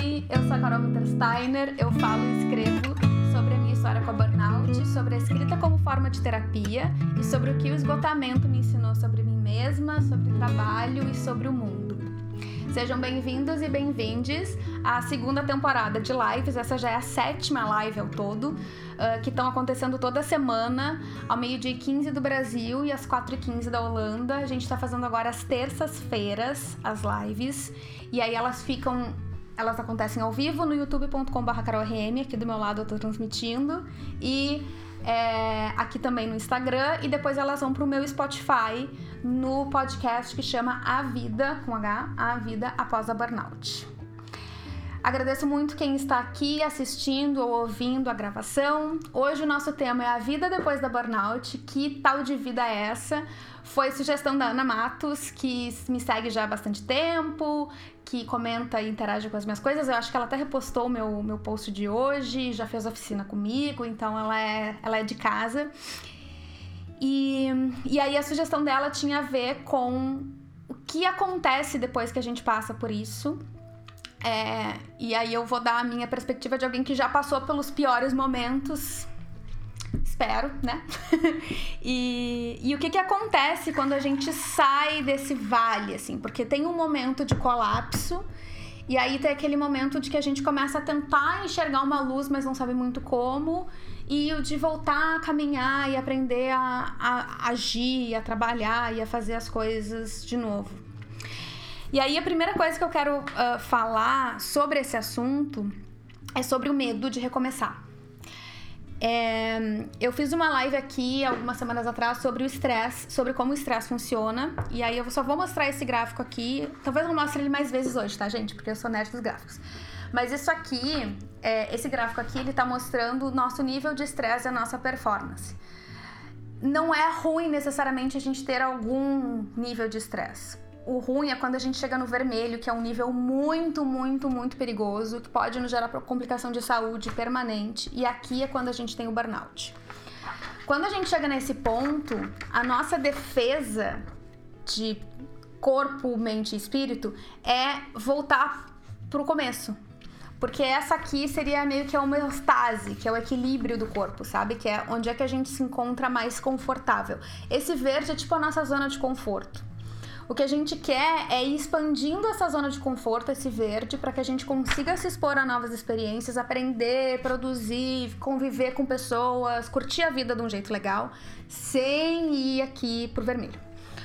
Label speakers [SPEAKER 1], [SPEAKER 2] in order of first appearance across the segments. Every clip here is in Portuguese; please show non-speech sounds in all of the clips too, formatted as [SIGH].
[SPEAKER 1] Oi, eu sou a Carol Wintersteiner, eu falo e escrevo sobre a minha história com a burnout, sobre a escrita como forma de terapia e sobre o que o esgotamento me ensinou sobre mim mesma, sobre trabalho e sobre o mundo. Sejam bem-vindos e bem-vindes à segunda temporada de lives. Essa já é a sétima live ao todo, uh, que estão acontecendo toda semana, ao meio-dia 15 do Brasil e às 4h15 da Holanda. A gente está fazendo agora às terças-feiras as lives, e aí elas ficam elas acontecem ao vivo no youtube.com.br aqui do meu lado eu tô transmitindo, e é, aqui também no Instagram, e depois elas vão pro meu Spotify no podcast que chama A Vida, com H, A Vida Após a Burnout. Agradeço muito quem está aqui assistindo ou ouvindo a gravação. Hoje o nosso tema é a vida depois da burnout. Que tal de vida é essa? Foi sugestão da Ana Matos, que me segue já há bastante tempo, que comenta e interage com as minhas coisas. Eu acho que ela até repostou o meu, meu post de hoje, já fez oficina comigo, então ela é, ela é de casa. E, e aí a sugestão dela tinha a ver com o que acontece depois que a gente passa por isso. É, e aí eu vou dar a minha perspectiva de alguém que já passou pelos piores momentos espero, né? [LAUGHS] e, e o que que acontece quando a gente sai desse vale, assim? Porque tem um momento de colapso e aí tem aquele momento de que a gente começa a tentar enxergar uma luz, mas não sabe muito como, e o de voltar a caminhar e aprender a, a agir, a trabalhar e a fazer as coisas de novo. E aí a primeira coisa que eu quero uh, falar sobre esse assunto é sobre o medo de recomeçar. É, eu fiz uma live aqui algumas semanas atrás sobre o estresse, sobre como o estresse funciona. E aí eu só vou mostrar esse gráfico aqui. Talvez eu mostre ele mais vezes hoje, tá, gente? Porque eu sou nerd dos gráficos. Mas isso aqui, é, esse gráfico aqui, ele tá mostrando o nosso nível de estresse e a nossa performance. Não é ruim necessariamente a gente ter algum nível de estresse o ruim é quando a gente chega no vermelho, que é um nível muito, muito, muito perigoso, que pode nos gerar complicação de saúde permanente. E aqui é quando a gente tem o burnout. Quando a gente chega nesse ponto, a nossa defesa de corpo, mente e espírito é voltar pro começo. Porque essa aqui seria meio que a homeostase, que é o equilíbrio do corpo, sabe? Que é onde é que a gente se encontra mais confortável. Esse verde é tipo a nossa zona de conforto. O que a gente quer é ir expandindo essa zona de conforto, esse verde, para que a gente consiga se expor a novas experiências, aprender, produzir, conviver com pessoas, curtir a vida de um jeito legal, sem ir aqui pro vermelho.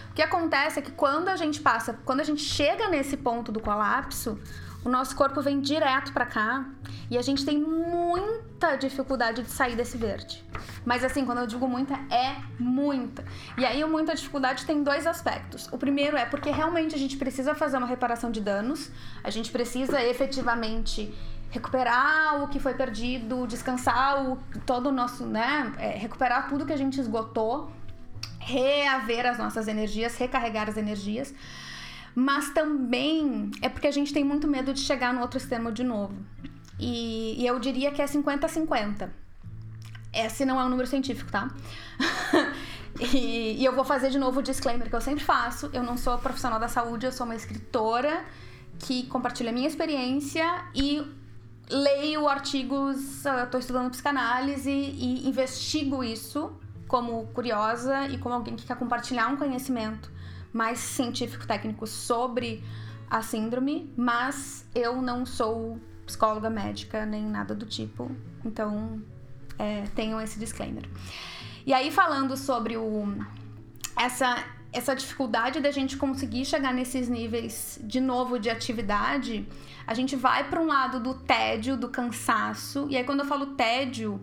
[SPEAKER 1] O que acontece é que quando a gente passa, quando a gente chega nesse ponto do colapso, o nosso corpo vem direto para cá e a gente tem muita dificuldade de sair desse verde. Mas assim, quando eu digo muita, é muita. E aí, muita dificuldade tem dois aspectos. O primeiro é porque realmente a gente precisa fazer uma reparação de danos, a gente precisa efetivamente recuperar o que foi perdido, descansar o, todo o nosso, né? É, recuperar tudo que a gente esgotou, reaver as nossas energias, recarregar as energias mas também é porque a gente tem muito medo de chegar no outro extremo de novo. E, e eu diria que é 50-50. Esse não é um número científico, tá? [LAUGHS] e, e, eu vou fazer de novo o disclaimer que eu sempre faço: eu não sou profissional da saúde, eu sou uma escritora que compartilha a minha experiência e leio artigos, tô estudando psicanálise e investigo isso como curiosa e como alguém que quer compartilhar um conhecimento mais científico-técnico sobre a síndrome, mas eu não sou psicóloga médica nem nada do tipo, então é, tenham esse disclaimer. E aí, falando sobre o, essa, essa dificuldade da gente conseguir chegar nesses níveis de novo de atividade, a gente vai para um lado do tédio, do cansaço, e aí, quando eu falo tédio,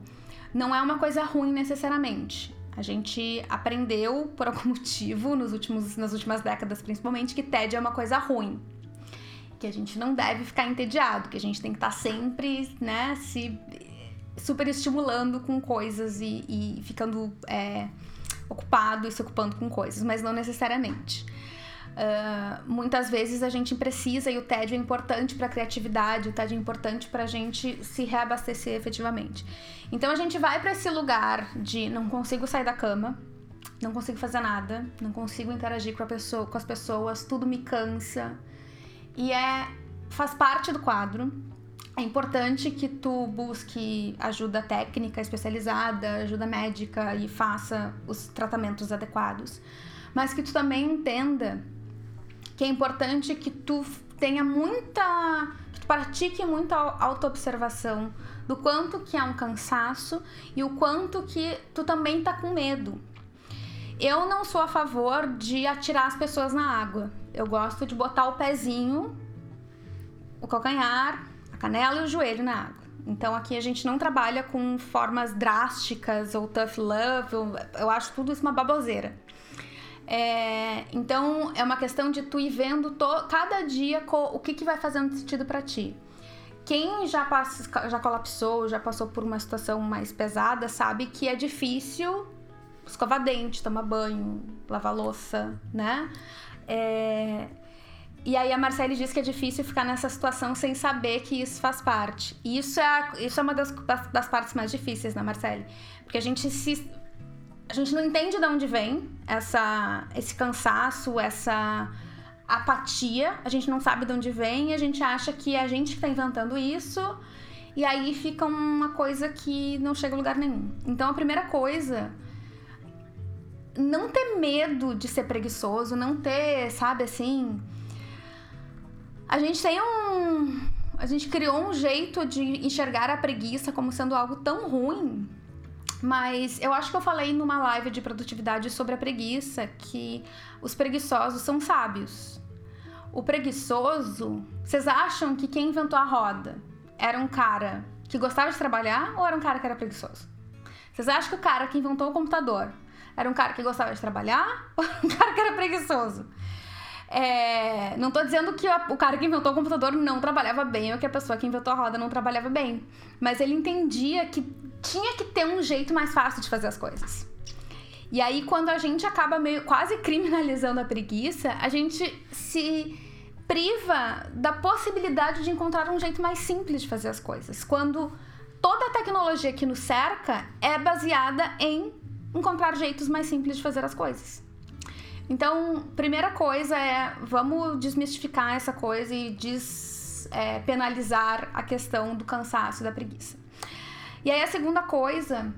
[SPEAKER 1] não é uma coisa ruim necessariamente. A gente aprendeu, por algum [LAUGHS] motivo, nos últimos, nas últimas décadas principalmente, que tédio é uma coisa ruim. Que a gente não deve ficar entediado, que a gente tem que estar tá sempre, né, se super estimulando com coisas e, e ficando é, ocupado e se ocupando com coisas, mas não necessariamente. Uh, muitas vezes a gente precisa e o tédio é importante para a criatividade, o tédio é importante para a gente se reabastecer efetivamente. Então a gente vai para esse lugar de não consigo sair da cama, não consigo fazer nada, não consigo interagir com, pessoa, com as pessoas, tudo me cansa e é faz parte do quadro. é importante que tu busque ajuda técnica especializada, ajuda médica e faça os tratamentos adequados. Mas que tu também entenda que é importante que tu tenha muita. que tu pratique muita autoobservação do quanto que é um cansaço e o quanto que tu também tá com medo. Eu não sou a favor de atirar as pessoas na água. Eu gosto de botar o pezinho, o calcanhar, a canela e o joelho na água. Então aqui a gente não trabalha com formas drásticas ou tough love, eu, acho tudo isso uma baboseira. É, então é uma questão de tu ir vendo to, cada dia o que, que vai fazendo sentido para ti. Quem já, passa, já colapsou, já passou por uma situação mais pesada, sabe que é difícil escovar dente, tomar banho, lavar louça, né? É... E aí a Marcele diz que é difícil ficar nessa situação sem saber que isso faz parte. E isso é, isso é uma das, das partes mais difíceis, né, Marcele? Porque a gente se. A gente não entende de onde vem essa, esse cansaço, essa apatia. A gente não sabe de onde vem a gente acha que é a gente está inventando isso. E aí fica uma coisa que não chega a lugar nenhum. Então a primeira coisa não ter medo de ser preguiçoso, não ter, sabe assim. A gente tem um. A gente criou um jeito de enxergar a preguiça como sendo algo tão ruim. Mas eu acho que eu falei numa live de produtividade sobre a preguiça que os preguiçosos são sábios. O preguiçoso, vocês acham que quem inventou a roda era um cara que gostava de trabalhar ou era um cara que era preguiçoso? Vocês acham que o cara que inventou o computador era um cara que gostava de trabalhar [LAUGHS] ou um cara que era preguiçoso? É, não tô dizendo que o cara que inventou o computador não trabalhava bem ou que a pessoa que inventou a roda não trabalhava bem. Mas ele entendia que tinha que ter um jeito mais fácil de fazer as coisas. E aí, quando a gente acaba meio quase criminalizando a preguiça, a gente se priva da possibilidade de encontrar um jeito mais simples de fazer as coisas. Quando toda a tecnologia que nos cerca é baseada em encontrar jeitos mais simples de fazer as coisas. Então, primeira coisa é vamos desmistificar essa coisa e despenalizar é, a questão do cansaço e da preguiça. E aí a segunda coisa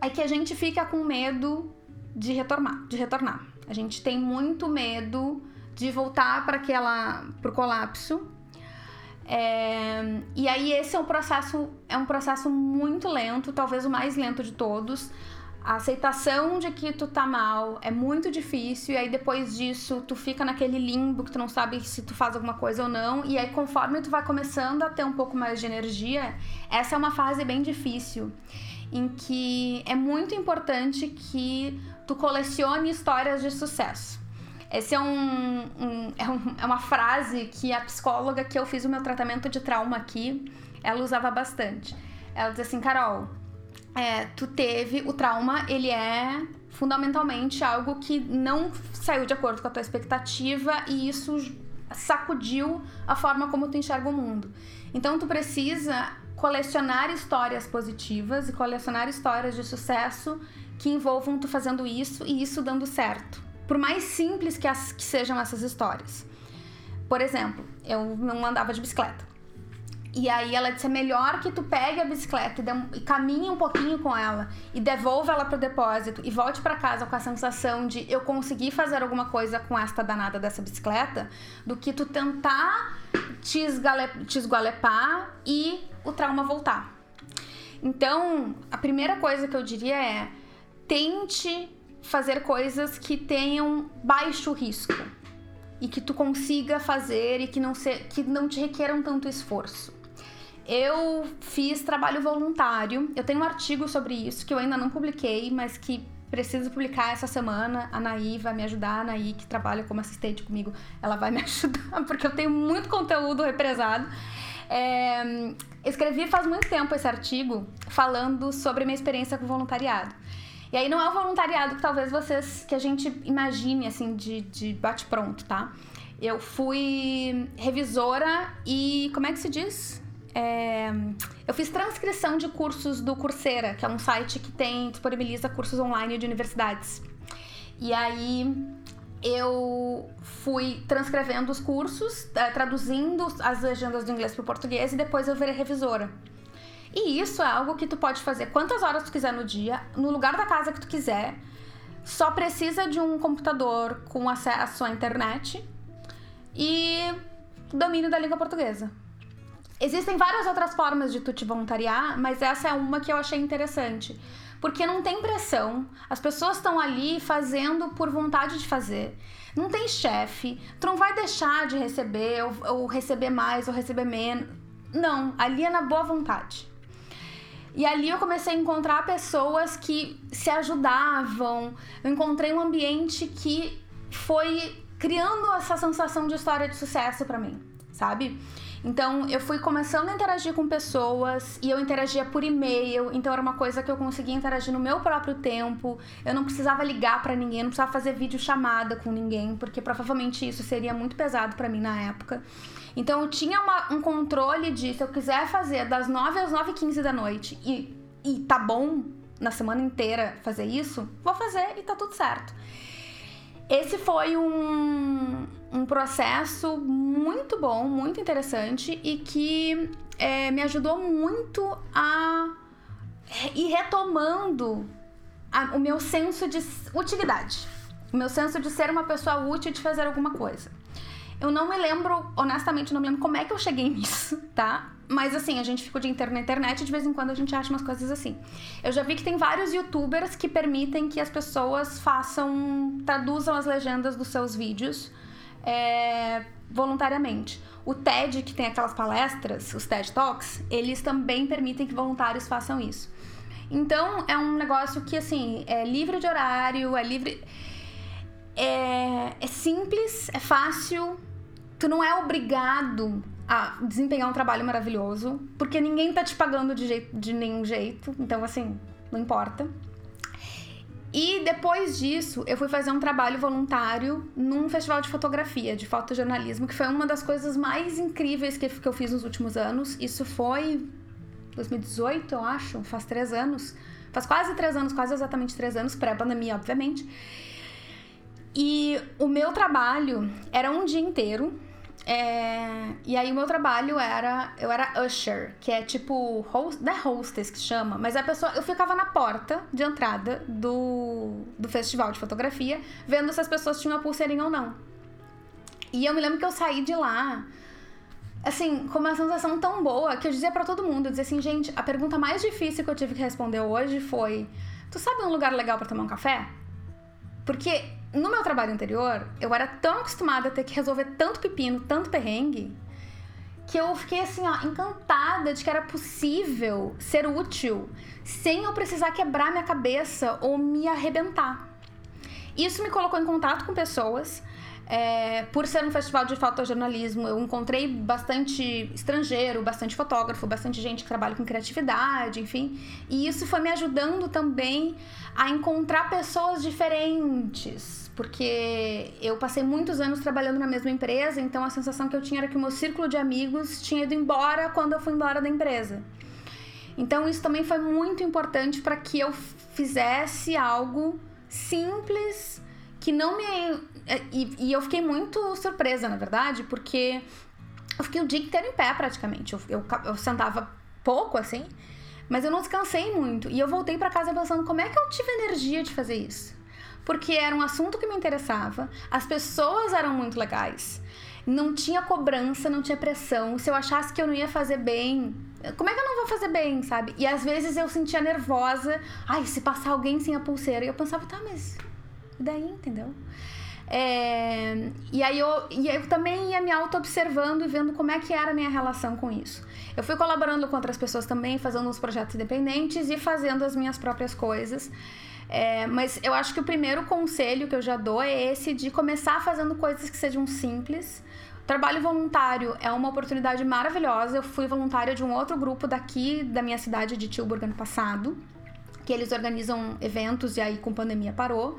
[SPEAKER 1] é que a gente fica com medo de retornar, de retornar. A gente tem muito medo de voltar para aquela pro colapso. É, e aí esse é um processo é um processo muito lento, talvez o mais lento de todos a aceitação de que tu tá mal é muito difícil e aí depois disso tu fica naquele limbo que tu não sabe se tu faz alguma coisa ou não e aí conforme tu vai começando a ter um pouco mais de energia, essa é uma fase bem difícil em que é muito importante que tu colecione histórias de sucesso. Esse é, um, um, é, um, é uma frase que a psicóloga que eu fiz o meu tratamento de trauma aqui, ela usava bastante. Ela diz assim, Carol, é, tu teve o trauma, ele é fundamentalmente algo que não saiu de acordo com a tua expectativa e isso sacudiu a forma como tu enxerga o mundo. Então tu precisa colecionar histórias positivas e colecionar histórias de sucesso que envolvam tu fazendo isso e isso dando certo. Por mais simples que, as, que sejam essas histórias. Por exemplo, eu não andava de bicicleta. E aí ela disse: é melhor que tu pegue a bicicleta e, caminhe um pouquinho com ela e devolva ela pro depósito e volte para casa com a sensação de eu consegui fazer alguma coisa com esta danada dessa bicicleta, do que tu tentar te, esgale, te esgualepar e o trauma voltar. Então, a primeira coisa que eu diria é: tente fazer coisas que tenham baixo risco e que tu consiga fazer e que não, se, que não te requeram tanto esforço. Eu fiz trabalho voluntário. Eu tenho um artigo sobre isso que eu ainda não publiquei, mas que preciso publicar essa semana. A Naí vai me ajudar. A Naí, que trabalha como assistente comigo, ela vai me [LAUGHS] ajudar, porque eu tenho muito conteúdo represado. É, escrevi faz muito tempo esse artigo falando sobre minha experiência com voluntariado. E aí não é o voluntariado que talvez vocês, que a gente imagine assim de, de bate-pronto, tá? Eu fui revisora e como é que se diz? É, eu fiz transcrição de cursos do Coursera, que é um site que tem disponibiliza cursos online de universidades. E aí eu fui transcrevendo os cursos, eh, traduzindo as legendas do inglês para o português e depois eu virei revisora. E isso é algo que tu pode fazer quantas horas tu quiser no dia, no lugar da casa que tu quiser. Só precisa de um computador com acesso à internet e domínio da língua portuguesa. Existem várias outras formas de tu te voluntariar, mas essa é uma que eu achei interessante. Porque não tem pressão, as pessoas estão ali fazendo por vontade de fazer. Não tem chefe, tu não vai deixar de receber, ou, ou receber mais, ou receber menos. Não, ali é na boa vontade. E ali eu comecei a encontrar pessoas que se ajudavam. Eu encontrei um ambiente que foi criando essa sensação de história de sucesso para mim, sabe? Então eu fui começando a interagir com pessoas e eu interagia por e-mail, então era uma coisa que eu conseguia interagir no meu próprio tempo. Eu não precisava ligar para ninguém, não precisava fazer vídeo chamada com ninguém, porque provavelmente isso seria muito pesado para mim na época. Então eu tinha uma, um controle de se eu quiser fazer das 9 às 9 e 15 da noite e, e tá bom na semana inteira fazer isso, vou fazer e tá tudo certo. Esse foi um, um processo muito bom, muito interessante e que é, me ajudou muito a ir retomando a, o meu senso de utilidade, o meu senso de ser uma pessoa útil de fazer alguma coisa. Eu não me lembro, honestamente, não me lembro como é que eu cheguei [LAUGHS] nisso, tá? Mas assim, a gente fica o dia inteiro na internet e de vez em quando a gente acha umas coisas assim. Eu já vi que tem vários youtubers que permitem que as pessoas façam, traduzam as legendas dos seus vídeos é, voluntariamente. O TED, que tem aquelas palestras, os TED Talks, eles também permitem que voluntários façam isso. Então, é um negócio que, assim, é livre de horário, é livre. É, é simples, é fácil, tu não é obrigado a desempenhar um trabalho maravilhoso, porque ninguém tá te pagando de, jeito, de nenhum jeito, então assim, não importa. E depois disso, eu fui fazer um trabalho voluntário num festival de fotografia, de fotojornalismo, que foi uma das coisas mais incríveis que, que eu fiz nos últimos anos. Isso foi 2018, eu acho, faz três anos. Faz quase três anos, quase exatamente três anos, pré-pandemia, obviamente. E o meu trabalho era um dia inteiro é, e aí o meu trabalho era, eu era usher, que é tipo, host, não é hostess que chama, mas a pessoa, eu ficava na porta de entrada do, do festival de fotografia, vendo se as pessoas tinham a pulseirinha ou não. E eu me lembro que eu saí de lá, assim, com uma sensação tão boa, que eu dizia para todo mundo, eu dizia assim, gente, a pergunta mais difícil que eu tive que responder hoje foi, tu sabe um lugar legal para tomar um café? Porque no meu trabalho anterior, eu era tão acostumada a ter que resolver tanto pepino, tanto perrengue, que eu fiquei assim, ó, encantada de que era possível ser útil sem eu precisar quebrar minha cabeça ou me arrebentar. Isso me colocou em contato com pessoas. É, por ser um festival de fotojornalismo, eu encontrei bastante estrangeiro, bastante fotógrafo, bastante gente que trabalha com criatividade, enfim. E isso foi me ajudando também a encontrar pessoas diferentes, porque eu passei muitos anos trabalhando na mesma empresa, então a sensação que eu tinha era que o meu círculo de amigos tinha ido embora quando eu fui embora da empresa. Então isso também foi muito importante para que eu fizesse algo simples que não me e, e, eu fiquei muito surpresa, na verdade, porque eu fiquei o dia inteiro em pé praticamente. Eu, eu, eu sentava pouco assim, mas eu não descansei muito. E eu voltei para casa pensando como é que eu tive energia de fazer isso. Porque era um assunto que me interessava, as pessoas eram muito legais. Não tinha cobrança, não tinha pressão. Se eu achasse que eu não ia fazer bem, como é que eu não vou fazer bem, sabe? E às vezes eu sentia nervosa. Ai, se passar alguém sem a pulseira. E eu pensava, tá, mas. E daí, entendeu? É, e aí eu, e eu também ia me auto-observando e vendo como é que era a minha relação com isso. Eu fui colaborando com outras pessoas também, fazendo uns projetos independentes e fazendo as minhas próprias coisas. É, mas eu acho que o primeiro conselho que eu já dou é esse de começar fazendo coisas que sejam simples. Trabalho voluntário é uma oportunidade maravilhosa. Eu fui voluntária de um outro grupo daqui da minha cidade de Tilburg ano passado, que eles organizam eventos e aí com pandemia parou.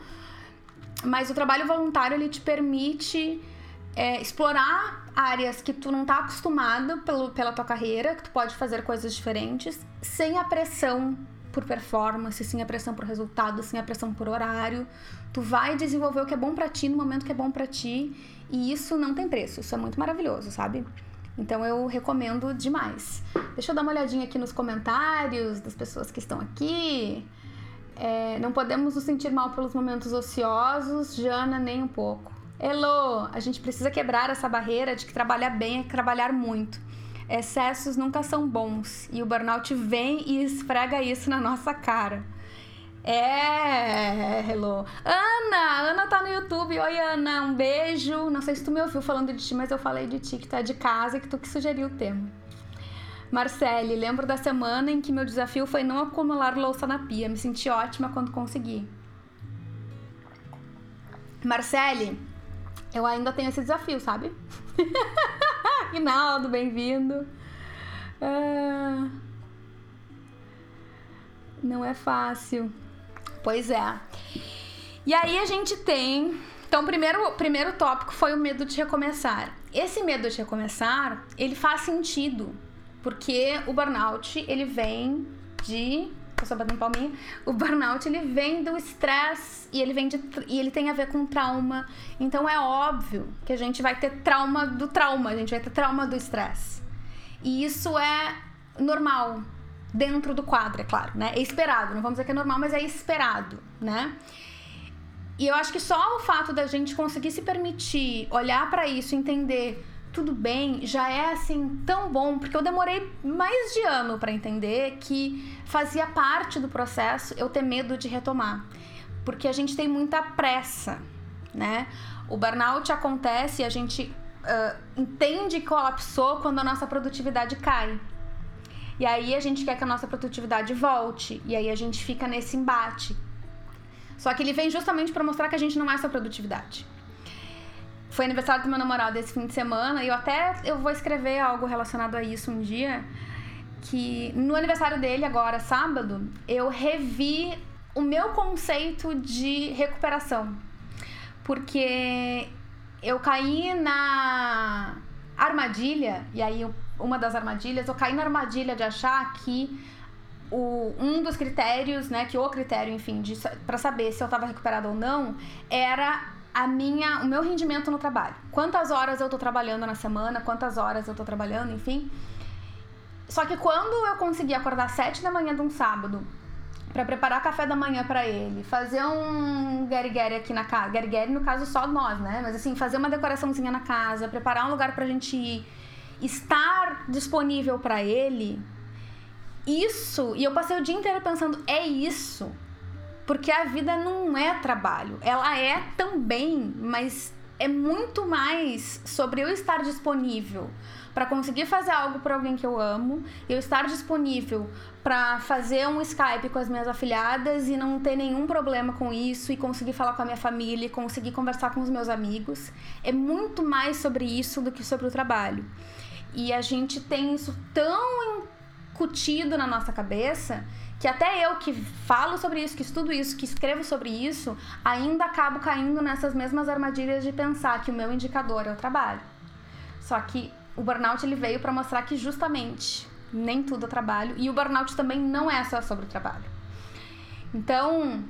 [SPEAKER 1] Mas o trabalho voluntário ele te permite é, explorar áreas que tu não tá acostumado pelo, pela tua carreira, que tu pode fazer coisas diferentes, sem a pressão por performance, sem a pressão por resultado, sem a pressão por horário. Tu vai desenvolver o que é bom para ti no momento que é bom para ti, e isso não tem preço. Isso é muito maravilhoso, sabe? Então eu recomendo demais. Deixa eu dar uma olhadinha aqui nos comentários das pessoas que estão aqui. É, não podemos nos sentir mal pelos momentos ociosos, Jana, nem um pouco. Elo, a gente precisa quebrar essa barreira de que trabalhar bem é trabalhar muito. Excessos nunca são bons e o burnout vem e esfrega isso na nossa cara. É, hello. Ana, Ana tá no YouTube. Oi, Ana, um beijo. Não sei se tu me ouviu falando de ti, mas eu falei de ti que tá de casa, que tu que sugeriu o tema. Marcele, lembro da semana em que meu desafio foi não acumular louça na pia. Me senti ótima quando consegui. Marcele, eu ainda tenho esse desafio, sabe? [LAUGHS] Rinaldo, bem-vindo. Ah, não é fácil. Pois é. E aí a gente tem. Então, primeiro, primeiro tópico foi o medo de recomeçar. Esse medo de recomeçar, ele faz sentido, porque o burnout, ele vem de tô só batendo palminha. O burnout ele vem do estresse e ele vem de, e ele tem a ver com trauma. Então é óbvio que a gente vai ter trauma do trauma, a gente vai ter trauma do estresse. E isso é normal dentro do quadro, é claro, né? É esperado, não vamos dizer que é normal, mas é esperado, né? E eu acho que só o fato da gente conseguir se permitir olhar para isso, entender tudo bem, já é assim tão bom, porque eu demorei mais de ano para entender que fazia parte do processo eu ter medo de retomar, porque a gente tem muita pressa, né? O burnout acontece e a gente uh, entende que colapsou quando a nossa produtividade cai. E aí a gente quer que a nossa produtividade volte, e aí a gente fica nesse embate. Só que ele vem justamente para mostrar que a gente não é essa produtividade foi aniversário do meu namorado esse fim de semana e eu até eu vou escrever algo relacionado a isso um dia que no aniversário dele agora sábado eu revi o meu conceito de recuperação. Porque eu caí na armadilha e aí uma das armadilhas eu caí na armadilha de achar que o, um dos critérios, né, que o critério, enfim, para saber se eu estava recuperada ou não, era a minha, o meu rendimento no trabalho. Quantas horas eu tô trabalhando na semana, quantas horas eu tô trabalhando, enfim. Só que quando eu consegui acordar sete da manhã de um sábado para preparar café da manhã para ele, fazer um gary aqui na casa, gary no caso só nós, né? Mas assim, fazer uma decoraçãozinha na casa, preparar um lugar pra gente ir, estar disponível para ele. Isso, e eu passei o dia inteiro pensando, é isso porque a vida não é trabalho, ela é também, mas é muito mais sobre eu estar disponível para conseguir fazer algo para alguém que eu amo, eu estar disponível para fazer um Skype com as minhas afiliadas e não ter nenhum problema com isso e conseguir falar com a minha família, e conseguir conversar com os meus amigos. É muito mais sobre isso do que sobre o trabalho. E a gente tem isso tão incutido na nossa cabeça que até eu que falo sobre isso, que estudo isso, que escrevo sobre isso, ainda acabo caindo nessas mesmas armadilhas de pensar que o meu indicador é o trabalho. Só que o burnout ele veio para mostrar que justamente nem tudo é trabalho e o burnout também não é só sobre o trabalho. Então,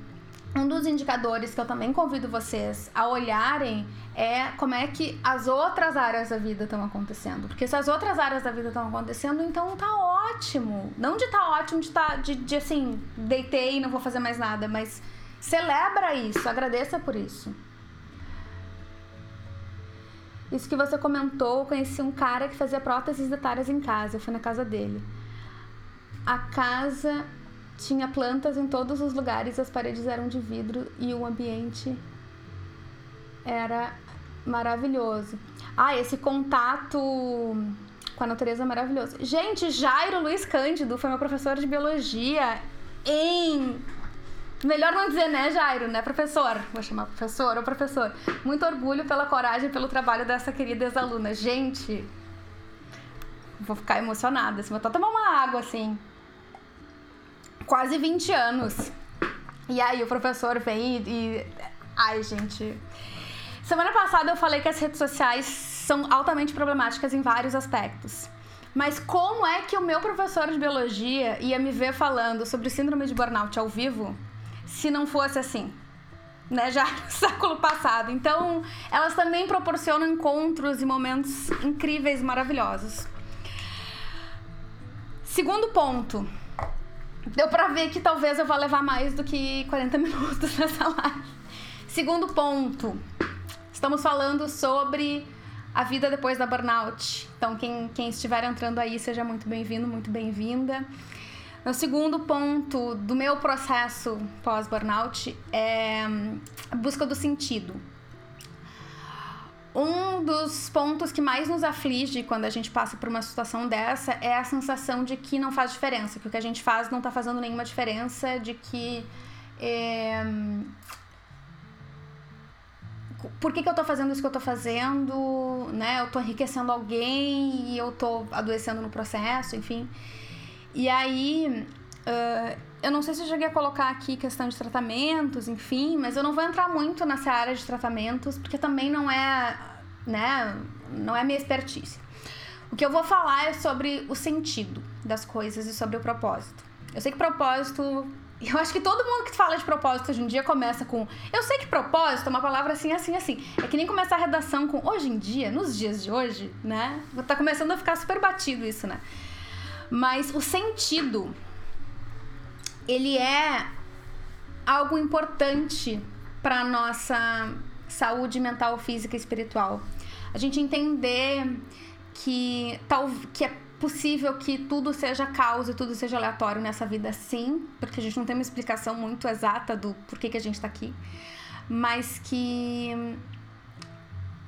[SPEAKER 1] um dos indicadores que eu também convido vocês a olharem é como é que as outras áreas da vida estão acontecendo. Porque se as outras áreas da vida estão acontecendo, então tá ótimo. Não de tá ótimo, de tá de, de assim, deitei e não vou fazer mais nada, mas celebra isso, agradeça por isso. Isso que você comentou, eu conheci um cara que fazia próteses dentárias em casa, eu fui na casa dele. A casa tinha plantas em todos os lugares, as paredes eram de vidro e o ambiente era maravilhoso. Ah, esse contato com a natureza é maravilhoso. Gente, Jairo Luiz Cândido foi meu professor de biologia em. Melhor não dizer, né, Jairo, né, professor? Vou chamar professor ou professor. Muito orgulho pela coragem, pelo trabalho dessa querida ex-aluna. Gente, vou ficar emocionada. Assim, vou até tomar uma água, assim. Quase 20 anos. E aí o professor vem e. e... Ai, gente. Semana passada eu falei que as redes sociais são altamente problemáticas em vários aspectos. Mas como é que o meu professor de biologia ia me ver falando sobre síndrome de burnout ao vivo se não fosse assim? Né, já [LAUGHS] no século passado. Então, elas também proporcionam encontros e momentos incríveis, maravilhosos. Segundo ponto. Deu pra ver que talvez eu vá levar mais do que 40 [LAUGHS] minutos nessa live. Segundo ponto. Estamos falando sobre a vida depois da burnout. Então, quem, quem estiver entrando aí, seja muito bem-vindo, muito bem-vinda. O segundo ponto do meu processo pós-burnout é a busca do sentido. Um dos pontos que mais nos aflige quando a gente passa por uma situação dessa é a sensação de que não faz diferença, que o que a gente faz não está fazendo nenhuma diferença, de que é, por que, que eu tô fazendo isso que eu tô fazendo, né? Eu tô enriquecendo alguém e eu tô adoecendo no processo, enfim. E aí, uh, eu não sei se eu cheguei a colocar aqui questão de tratamentos, enfim, mas eu não vou entrar muito nessa área de tratamentos, porque também não é, né, não é minha expertise. O que eu vou falar é sobre o sentido das coisas e sobre o propósito. Eu sei que propósito [LAUGHS] eu acho que todo mundo que fala de propósito hoje em dia começa com. Eu sei que propósito é uma palavra assim, assim, assim. É que nem começar a redação com hoje em dia, nos dias de hoje, né? Tá começando a ficar super batido isso, né? Mas o sentido, ele é algo importante para nossa saúde mental, física e espiritual. A gente entender que, tal, que é possível que tudo seja causa tudo seja aleatório nessa vida, sim, porque a gente não tem uma explicação muito exata do porquê que a gente está aqui, mas que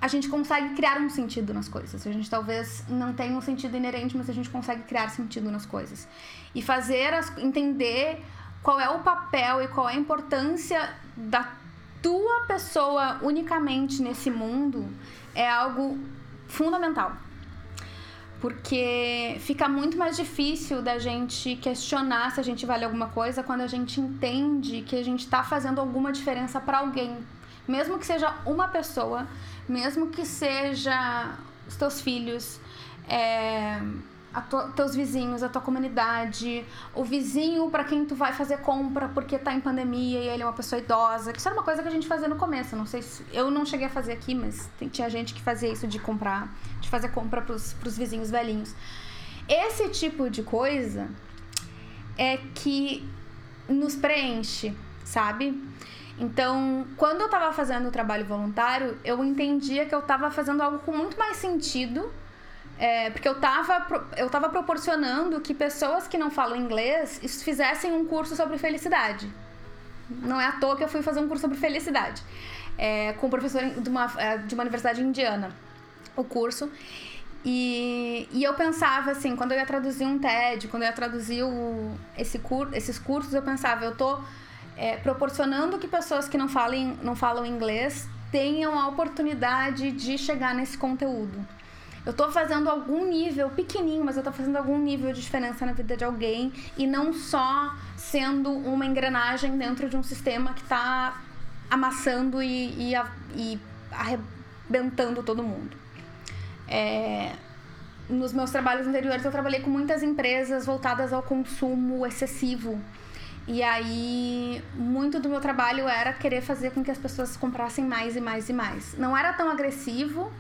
[SPEAKER 1] a gente consegue criar um sentido nas coisas. A gente talvez não tenha um sentido inerente, mas a gente consegue criar sentido nas coisas e fazer as, entender qual é o papel e qual é a importância da tua pessoa unicamente nesse mundo é algo fundamental. Porque fica muito mais difícil da gente questionar se a gente vale alguma coisa quando a gente entende que a gente está fazendo alguma diferença para alguém, mesmo que seja uma pessoa, mesmo que seja os teus filhos, é, tua, teus vizinhos, a tua comunidade, o vizinho para quem tu vai fazer compra porque tá em pandemia e ele é uma pessoa idosa. Isso era uma coisa que a gente fazia no começo. Não sei se eu não cheguei a fazer aqui, mas tem, tinha gente que fazia isso de comprar, de fazer compra pros, pros vizinhos velhinhos. Esse tipo de coisa é que nos preenche, sabe? Então, quando eu tava fazendo o trabalho voluntário, eu entendia que eu tava fazendo algo com muito mais sentido é, porque eu estava eu tava proporcionando que pessoas que não falam inglês fizessem um curso sobre felicidade. Não é à toa que eu fui fazer um curso sobre felicidade. É, com um professor de uma, é, de uma universidade indiana. O curso. E, e eu pensava assim, quando eu ia traduzir um TED, quando eu ia traduzir o, esse cur, esses cursos, eu pensava, eu tô é, proporcionando que pessoas que não, falem, não falam inglês tenham a oportunidade de chegar nesse conteúdo eu tô fazendo algum nível pequenininho, mas eu tô fazendo algum nível de diferença na vida de alguém e não só sendo uma engrenagem dentro de um sistema que tá amassando e, e, e arrebentando todo mundo. É, nos meus trabalhos anteriores eu trabalhei com muitas empresas voltadas ao consumo excessivo. E aí, muito do meu trabalho era querer fazer com que as pessoas comprassem mais e mais e mais. Não era tão agressivo,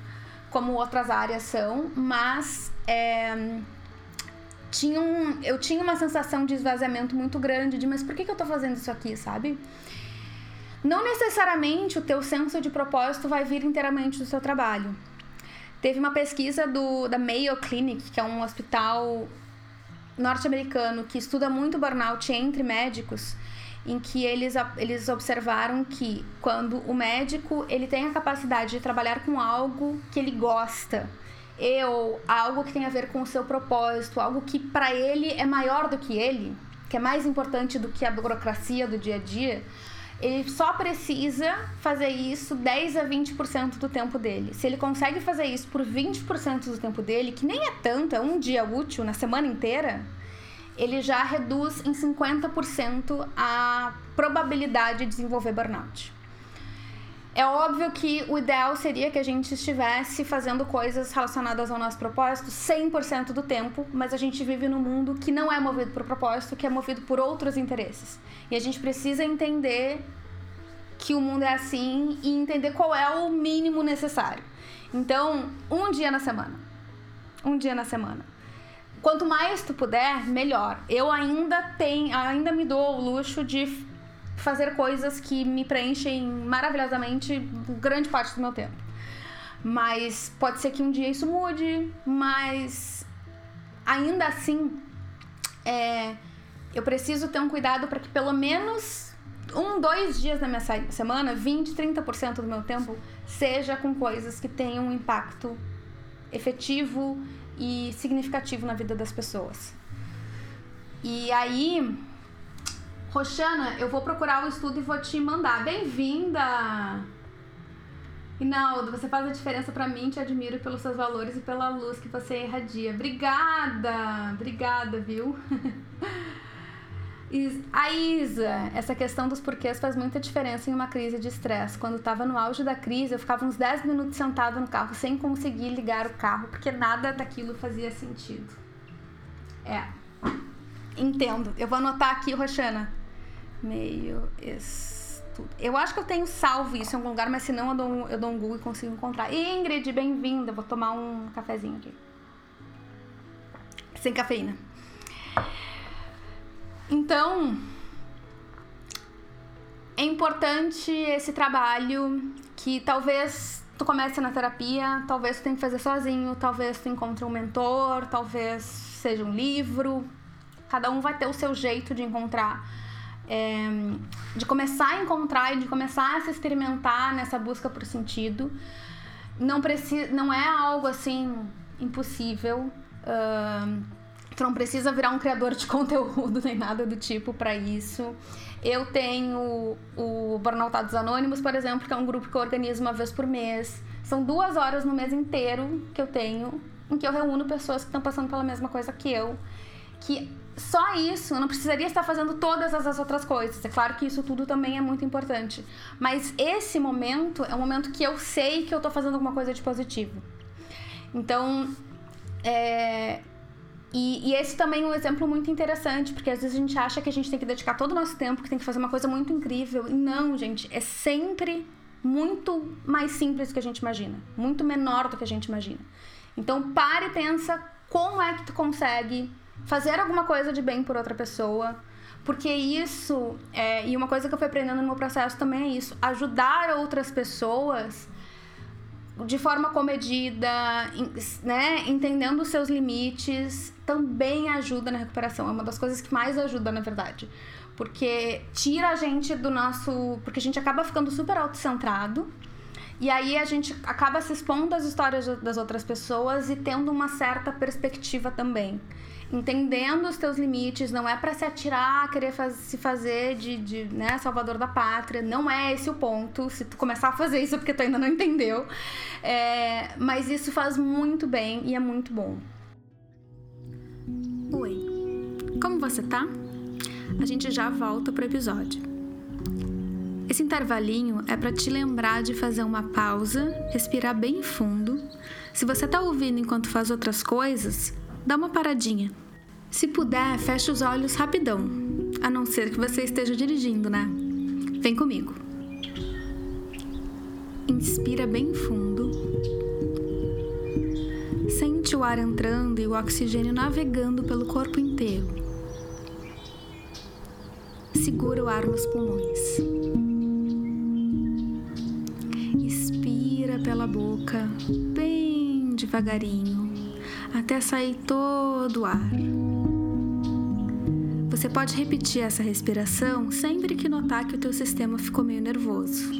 [SPEAKER 1] como outras áreas são, mas é, tinha um, eu tinha uma sensação de esvaziamento muito grande de mas por que, que eu tô fazendo isso aqui, sabe? Não necessariamente o teu senso de propósito vai vir inteiramente do seu trabalho. Teve uma pesquisa do, da Mayo Clinic, que é um hospital norte-americano que estuda muito burnout entre médicos, em que eles, eles observaram que quando o médico ele tem a capacidade de trabalhar com algo que ele gosta, ou algo que tem a ver com o seu propósito, algo que para ele é maior do que ele, que é mais importante do que a burocracia do dia a dia, ele só precisa fazer isso 10 a 20% do tempo dele. Se ele consegue fazer isso por 20% do tempo dele, que nem é tanto, é um dia útil na semana inteira, ele já reduz em 50% a probabilidade de desenvolver burnout. É óbvio que o ideal seria que a gente estivesse fazendo coisas relacionadas ao nosso propósito 100% do tempo, mas a gente vive num mundo que não é movido por propósito, que é movido por outros interesses. E a gente precisa entender que o mundo é assim e entender qual é o mínimo necessário. Então, um dia na semana. Um dia na semana. Quanto mais tu puder, melhor. Eu ainda tenho, ainda me dou o luxo de fazer coisas que me preenchem maravilhosamente grande parte do meu tempo. Mas pode ser que um dia isso mude, mas ainda assim é, eu preciso ter um cuidado para que pelo menos um, dois dias da minha semana, 20, 30% do meu tempo, seja com coisas que tenham um impacto efetivo e significativo na vida das pessoas. E aí, Roxana, eu vou procurar o estudo e vou te mandar. Bem-vinda! Inaldo, você faz a diferença para mim, te admiro pelos seus valores e pela luz que você irradia. Obrigada! Obrigada, viu? [LAUGHS] A Isa, essa questão dos porquês faz muita diferença em uma crise de estresse. Quando estava no auge da crise, eu ficava uns 10 minutos sentado no carro sem conseguir ligar o carro, porque nada daquilo fazia sentido. É. Entendo. Eu vou anotar aqui, Roxana. Meio estudo. Eu acho que eu tenho salvo isso em algum lugar, mas se não eu dou, eu dou um Google e consigo encontrar. Ingrid, bem-vinda. Vou tomar um cafezinho aqui. Sem cafeína. Então, é importante esse trabalho que talvez tu comece na terapia, talvez tu tenha que fazer sozinho, talvez tu encontre um mentor, talvez seja um livro. Cada um vai ter o seu jeito de encontrar, é, de começar a encontrar e de começar a se experimentar nessa busca por sentido. Não, precisa, não é algo assim impossível. Uh, Tu não precisa virar um criador de [LAUGHS] conteúdo nem nada do tipo para isso. Eu tenho o Burnoutados Anônimos, por exemplo, que é um grupo que eu organizo uma vez por mês. São duas horas no mês inteiro que eu tenho, em que eu reúno pessoas que estão passando pela mesma coisa que eu. Que só isso, eu não precisaria estar fazendo todas as outras coisas. É claro que isso tudo também é muito importante. Mas esse momento é um momento que eu sei que eu estou fazendo alguma coisa de positivo. Então, é, e, e, esse também é um exemplo muito interessante, porque às vezes a gente acha que a gente tem que dedicar todo o nosso tempo, que tem que fazer uma coisa muito incrível. E não, gente, é sempre muito mais simples do que a gente imagina, muito menor do que a gente imagina. Então pare e pensa como é que tu consegue fazer alguma coisa de bem por outra pessoa, porque isso, é, e uma coisa que eu fui aprendendo no meu processo também é isso, ajudar outras pessoas de forma comedida, né, entendendo os seus limites, também ajuda na recuperação. É uma das coisas que mais ajuda, na verdade. Porque tira a gente do nosso. Porque a gente acaba ficando super autocentrado. E aí a gente acaba se expondo às histórias das outras pessoas e tendo uma certa perspectiva também entendendo os teus limites, não é para se atirar, querer faz, se fazer de, de né, salvador da pátria, não é esse o ponto. Se tu começar a fazer isso é porque tu ainda não entendeu. É, mas isso faz muito bem e é muito bom. Oi, como você tá? A gente já volta pro episódio. Esse intervalinho é para te lembrar de fazer uma pausa, respirar bem fundo. Se você tá ouvindo enquanto faz outras coisas, dá uma paradinha. Se puder, feche os olhos rapidão, a não ser que você esteja dirigindo, né? Vem comigo. Inspira bem fundo. Sente o ar entrando e o oxigênio navegando pelo corpo inteiro. Segura o ar nos pulmões. Expira pela boca, bem devagarinho até sair todo o ar. Você pode repetir essa respiração sempre que notar que o teu sistema ficou meio nervoso.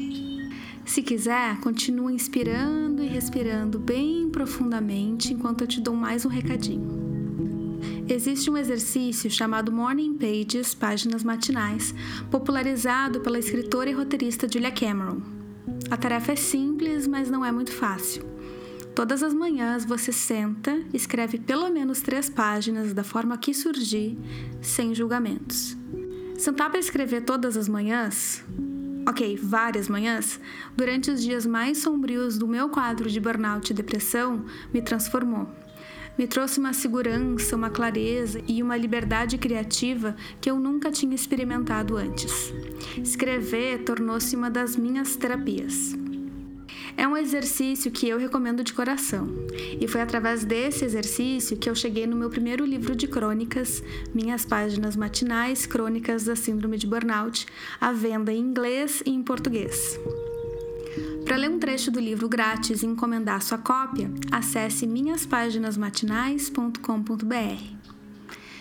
[SPEAKER 1] Se quiser, continue inspirando e respirando bem profundamente enquanto eu te dou mais um recadinho. Existe um exercício chamado Morning Pages, páginas matinais, popularizado pela escritora e roteirista Julia Cameron. A tarefa é simples, mas não é muito fácil. Todas as manhãs você senta, escreve pelo menos três páginas da forma que surgir, sem julgamentos. Sentar para escrever todas as manhãs? ok, várias manhãs, durante os dias mais sombrios do meu quadro de burnout e depressão, me transformou. Me trouxe uma segurança, uma clareza e uma liberdade criativa que eu nunca tinha experimentado antes. Escrever tornou-se uma das minhas terapias. É um exercício que eu recomendo de coração. E foi através desse exercício que eu cheguei no meu primeiro livro de crônicas, Minhas Páginas Matinais Crônicas da Síndrome de Burnout, à venda em inglês e em português. Para ler um trecho do livro grátis e encomendar sua cópia, acesse minhaspáginasmatinais.com.br.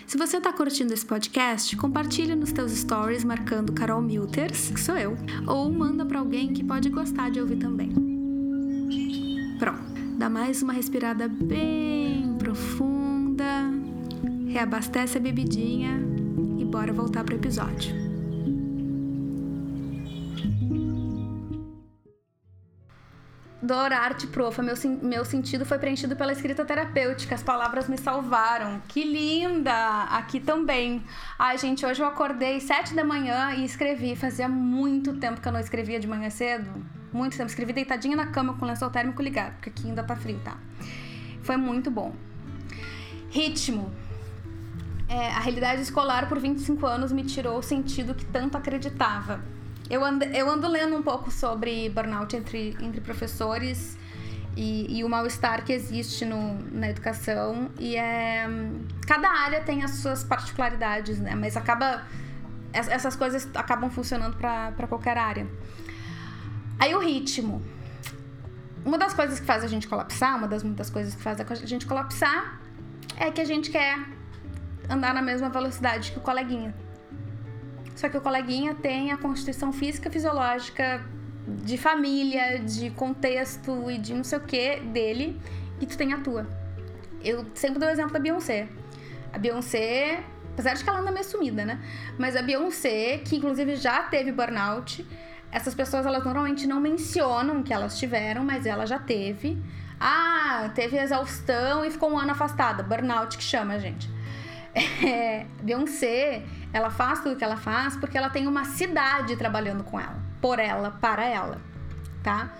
[SPEAKER 1] Se você está curtindo esse podcast, compartilhe nos teus stories marcando Carol Milters, que sou eu, ou manda para alguém que pode gostar de ouvir também. Pronto. Dá mais uma respirada bem profunda. Reabastece a bebidinha e bora voltar pro episódio. Dor, arte, profa. Meu, meu sentido foi preenchido pela escrita terapêutica. As palavras me salvaram. Que linda! Aqui também. Ai, gente, hoje eu acordei sete da manhã e escrevi. Fazia muito tempo que eu não escrevia de manhã cedo muito tempo. Escrevi deitadinha na cama com o lençol térmico ligado, porque aqui ainda tá frio, tá? Foi muito bom. Ritmo. É, a realidade escolar por 25 anos me tirou o sentido que tanto acreditava. Eu ando, eu ando lendo um pouco sobre burnout entre, entre professores e, e o mal-estar que existe no, na educação. E é, cada área tem as suas particularidades, né? Mas acaba. Essas coisas acabam funcionando para qualquer área. Aí o ritmo. Uma das coisas que faz a gente colapsar, uma das muitas coisas que faz a gente colapsar, é que a gente quer andar na mesma velocidade que o coleguinha. Só que o coleguinha tem a constituição física, fisiológica, de família, de contexto e de não sei o que dele, e tu tem a tua. Eu sempre dou o exemplo da Beyoncé. A Beyoncé, apesar de que ela anda meio sumida, né? Mas a Beyoncé, que inclusive já teve burnout, essas pessoas elas normalmente não mencionam que elas tiveram, mas ela já teve. Ah, teve exaustão e ficou um ano afastada. Burnout que chama, gente. [LAUGHS] É, Beyoncé, ela faz tudo que ela faz porque ela tem uma cidade trabalhando com ela, por ela, para ela, tá?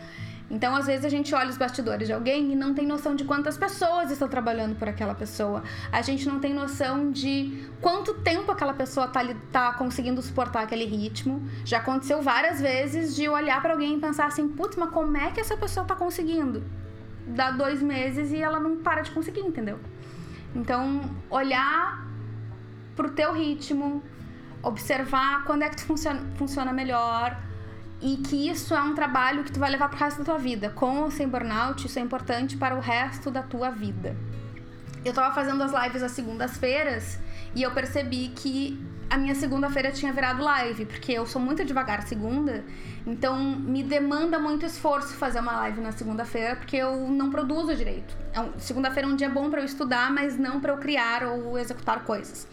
[SPEAKER 1] Então, às vezes, a gente olha os bastidores de alguém e não tem noção de quantas pessoas estão trabalhando por aquela pessoa. A gente não tem noção de quanto tempo aquela pessoa tá, tá conseguindo suportar aquele ritmo. Já aconteceu várias vezes de olhar para alguém e pensar assim: putz, mas como é que essa pessoa tá conseguindo? Dá dois meses e ela não para de conseguir, entendeu? Então, olhar pro teu ritmo, observar quando é que tu funciona, funciona melhor e que isso é um trabalho que tu vai levar pro resto da tua vida. Com ou sem burnout, isso é importante para o resto da tua vida. Eu tava fazendo as lives às segundas-feiras e eu percebi que a minha segunda-feira tinha virado live, porque eu sou muito devagar segunda, então me demanda muito esforço fazer uma live na segunda-feira, porque eu não produzo direito. É segunda-feira é um dia bom para eu estudar, mas não para eu criar ou executar coisas.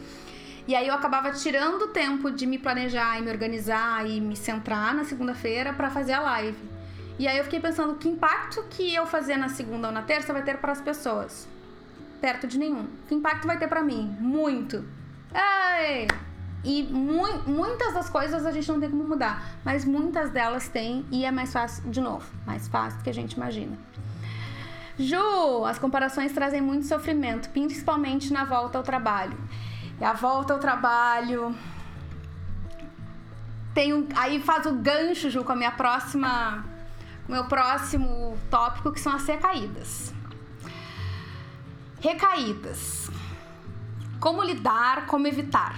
[SPEAKER 1] E aí eu acabava tirando tempo de me planejar e me organizar e me centrar na segunda-feira para fazer a live. E aí eu fiquei pensando que impacto que eu fazer na segunda ou na terça vai ter para as pessoas? Perto de nenhum. Que impacto vai ter para mim? Muito. Ai! E mu muitas das coisas a gente não tem como mudar, mas muitas delas tem e é mais fácil, de novo, mais fácil do que a gente imagina. Ju, as comparações trazem muito sofrimento, principalmente na volta ao trabalho. E a volta ao trabalho. Um, aí faz o gancho, Ju, com a minha próxima. O meu próximo tópico, que são as recaídas. Recaídas. Como lidar, como evitar.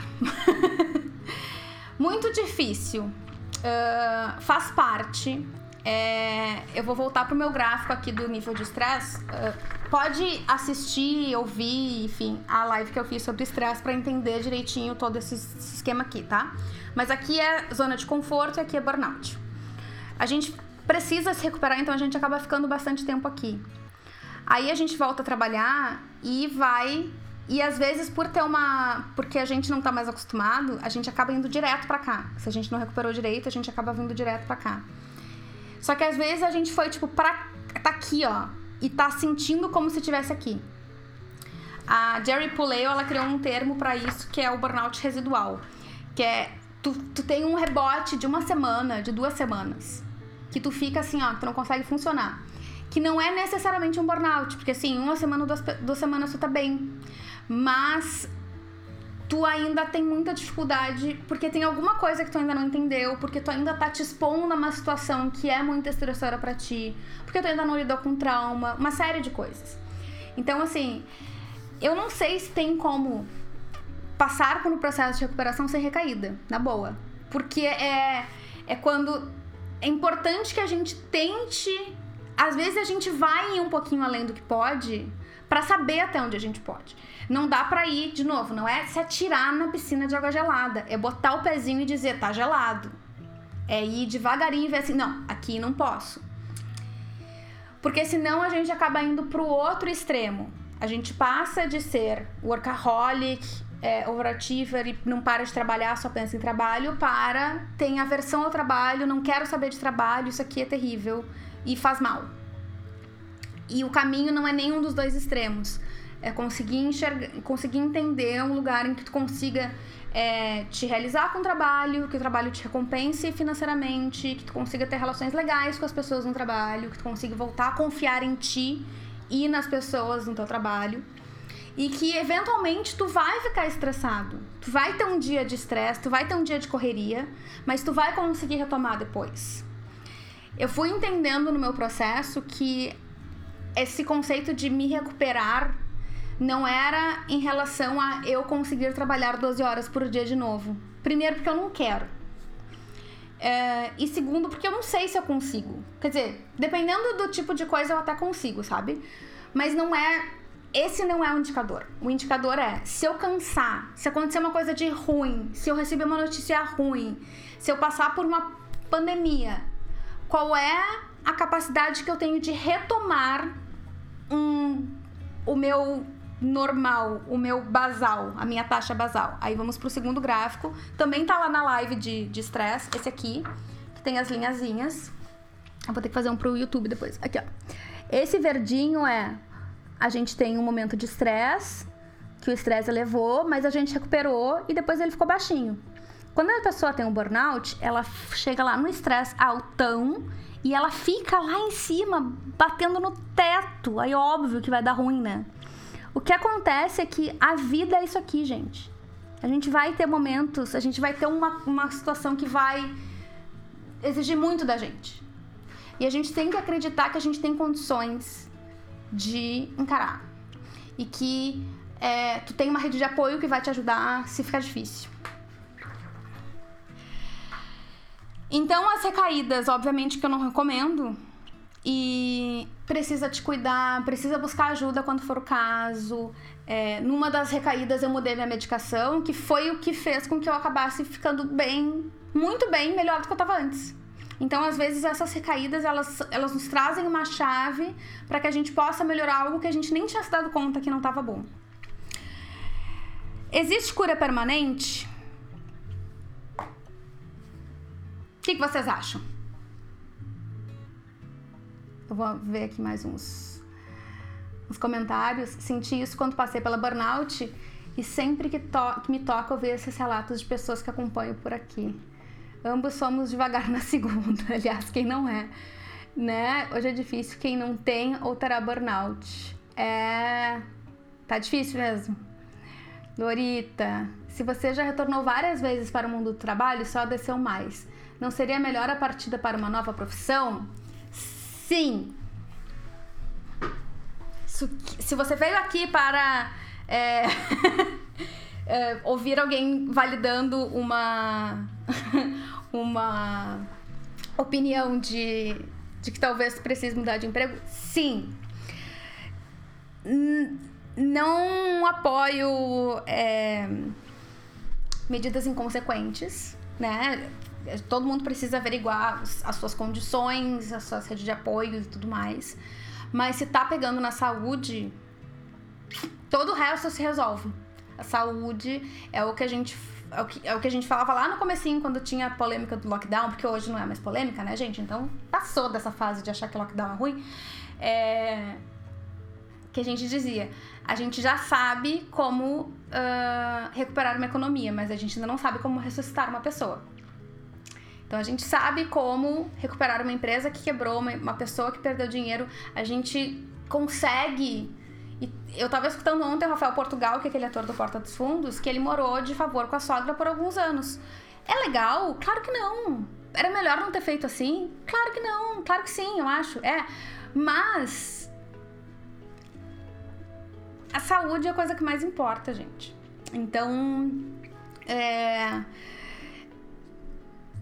[SPEAKER 1] [LAUGHS] Muito difícil. Uh, faz parte. É, eu vou voltar pro meu gráfico aqui do nível de estresse. Uh, pode assistir, ouvir, enfim, a live que eu fiz sobre estresse para entender direitinho todo esse esquema aqui, tá? Mas aqui é zona de conforto e aqui é burnout. A gente precisa se recuperar, então a gente acaba ficando bastante tempo aqui. Aí a gente volta a trabalhar e vai e às vezes por ter uma, porque a gente não tá mais acostumado, a gente acaba indo direto para cá. Se a gente não recuperou direito, a gente acaba vindo direto para cá. Só que às vezes a gente foi tipo para tá aqui, ó, e tá sentindo como se estivesse aqui. A Jerry Puleo, ela criou um termo para isso que é o burnout residual, que é tu, tu tem um rebote de uma semana, de duas semanas, que tu fica assim, ó, tu não consegue funcionar. Que não é necessariamente um burnout, porque assim, uma semana, duas, duas semanas tu tá bem. Mas tu ainda tem muita dificuldade porque tem alguma coisa que tu ainda não entendeu, porque tu ainda tá te expondo a uma situação que é muito estressora para ti, porque tu ainda não lidou com trauma, uma série de coisas. Então, assim, eu não sei se tem como passar por um processo de recuperação sem recaída, na boa. Porque é, é quando. É importante que a gente tente. Às vezes a gente vai um pouquinho além do que pode para saber até onde a gente pode. Não dá para ir, de novo, não é se atirar na piscina de água gelada. É botar o pezinho e dizer, tá gelado. É ir devagarinho e ver assim, não, aqui não posso. Porque senão a gente acaba indo pro outro extremo. A gente passa de ser workaholic, é, overachiever e não para de trabalhar, só pensa em trabalho, para tem aversão ao trabalho, não quero saber de trabalho, isso aqui é terrível e faz mal. E o caminho não é nenhum dos dois extremos. É conseguir enxergar, conseguir entender um lugar em que tu consiga é, te realizar com o trabalho, que o trabalho te recompense financeiramente, que tu consiga ter relações legais com as pessoas no trabalho, que tu consiga voltar a confiar em ti e nas pessoas no teu trabalho. E que eventualmente tu vai ficar estressado. Tu vai ter um dia de estresse, tu vai ter um dia de correria, mas tu vai conseguir retomar depois. Eu fui entendendo no meu processo que esse conceito de me recuperar não era em relação a eu conseguir trabalhar 12 horas por dia de novo. Primeiro, porque eu não quero. É, e segundo, porque eu não sei se eu consigo. Quer dizer, dependendo do tipo de coisa, eu até consigo, sabe? Mas não é. Esse não é o indicador. O indicador é se eu cansar, se acontecer uma coisa de ruim, se eu receber uma notícia ruim, se eu passar por uma pandemia, qual é a capacidade que eu tenho de retomar um, o meu normal, o meu basal, a minha taxa basal. Aí vamos pro segundo gráfico. Também tá lá na live de estresse, esse aqui, que tem as linhazinhas. Eu vou ter que fazer um pro YouTube depois. Aqui, ó. Esse verdinho é a gente tem um momento de estresse, que o estresse elevou, mas a gente recuperou e depois ele ficou baixinho. Quando a pessoa tem um burnout, ela chega lá no estresse altão e ela fica lá em cima, batendo no teto. Aí óbvio que vai dar ruim, né? O que acontece é que a vida é isso aqui, gente. A gente vai ter momentos, a gente vai ter uma, uma situação que vai exigir muito da gente. E a gente tem que acreditar que a gente tem condições de encarar. E que é, tu tem uma rede de apoio que vai te ajudar se ficar difícil. Então, as recaídas, obviamente, que eu não recomendo, e precisa te cuidar, precisa buscar ajuda quando for o caso. É, numa das recaídas eu mudei minha medicação, que foi o que fez com que eu acabasse ficando bem, muito bem, melhor do que eu estava antes. Então, às vezes, essas recaídas, elas, elas nos trazem uma chave para que a gente possa melhorar algo que a gente nem tinha se dado conta que não estava bom. Existe cura permanente? O que, que vocês acham? Eu vou ver aqui mais uns, uns comentários. Senti isso quando passei pela burnout e sempre que, to que me toca eu ver esses relatos de pessoas que acompanho por aqui. Ambos somos devagar [LAUGHS] na segunda, aliás, quem não é, né? Hoje é difícil quem não tem ou terá burnout. É. Tá difícil mesmo. Dorita, se você já retornou várias vezes para o mundo do trabalho, só desceu mais. Não seria melhor a partida para uma nova profissão? Sim. Se você veio aqui para é, [LAUGHS] é, ouvir alguém validando uma, [LAUGHS] uma opinião de, de que talvez precise mudar de emprego, sim. Não apoio é, medidas inconsequentes, né? Todo mundo precisa averiguar as suas condições, as suas redes de apoio e tudo mais. Mas se tá pegando na saúde, todo o resto se resolve. A saúde é o que a gente é o que, é o que a gente falava lá no comecinho, quando tinha a polêmica do lockdown, porque hoje não é mais polêmica, né, gente? Então passou dessa fase de achar que lockdown é ruim. É... que a gente dizia, a gente já sabe como uh, recuperar uma economia, mas a gente ainda não sabe como ressuscitar uma pessoa. Então a gente sabe como recuperar uma empresa que quebrou, uma, uma pessoa que perdeu dinheiro, a gente consegue. E eu tava escutando ontem o Rafael Portugal, que é aquele ator do Porta dos Fundos, que ele morou de favor com a sogra por alguns anos. É legal? Claro que não. Era melhor não ter feito assim? Claro que não. Claro que sim, eu acho. É. Mas a saúde é a coisa que mais importa, gente. Então, é...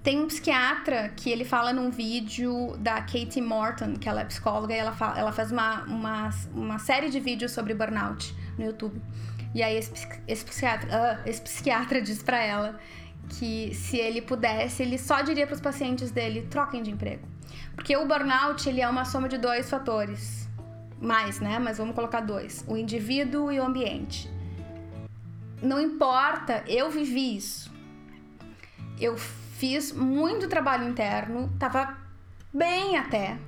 [SPEAKER 1] tem um psiquiatra que ele fala num vídeo da Katie Morton, que ela é psicóloga, e ela, fala, ela faz uma, uma, uma série de vídeos sobre burnout no YouTube. E aí esse, esse psiquiatra, uh, esse psiquiatra [LAUGHS] diz para ela que se ele pudesse, ele só diria para os pacientes dele: troquem de emprego. Porque o burnout ele é uma soma de dois fatores mais, né? Mas vamos colocar dois: o indivíduo e o ambiente. Não importa, eu vivi isso. Eu fiz muito trabalho interno, tava bem até.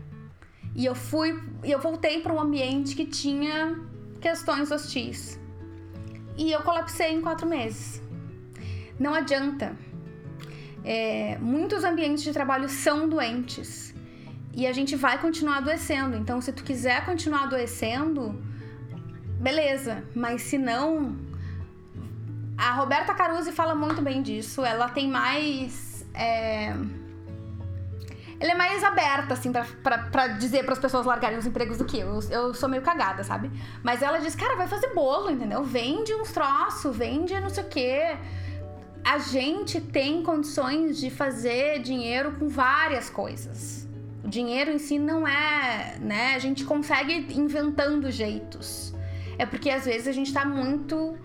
[SPEAKER 1] E eu fui, eu voltei para um ambiente que tinha questões hostis. E eu colapsei em quatro meses. Não adianta. É, muitos ambientes de trabalho são doentes e a gente vai continuar adoecendo. Então, se tu quiser continuar adoecendo, beleza. Mas se não. A Roberta Caruso fala muito bem disso. Ela tem mais. É... Ela é mais aberta, assim, pra, pra, pra dizer para as pessoas largarem os empregos do que eu. Eu sou meio cagada, sabe? Mas ela diz, cara, vai fazer bolo, entendeu? Vende uns troços, vende não sei o quê. A gente tem condições de fazer dinheiro com várias coisas. O dinheiro em si não é, né? A gente consegue inventando jeitos. É porque às vezes a gente tá muito